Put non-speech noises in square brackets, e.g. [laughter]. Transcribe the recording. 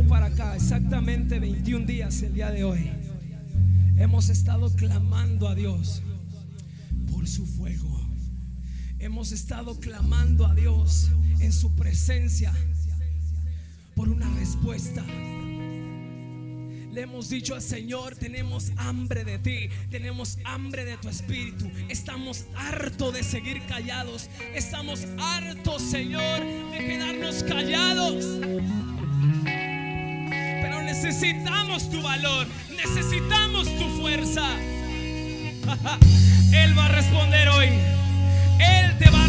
para acá, exactamente 21 días el día de hoy, hemos estado clamando a Dios por su fuego. Hemos estado clamando a Dios en su presencia por una respuesta. Le hemos dicho al Señor, tenemos hambre de ti, tenemos hambre de tu espíritu. Estamos hartos de seguir callados. Estamos hartos, Señor, de quedarnos callados. Necesitamos tu valor, necesitamos tu fuerza. [laughs] Él va a responder hoy. Él te va a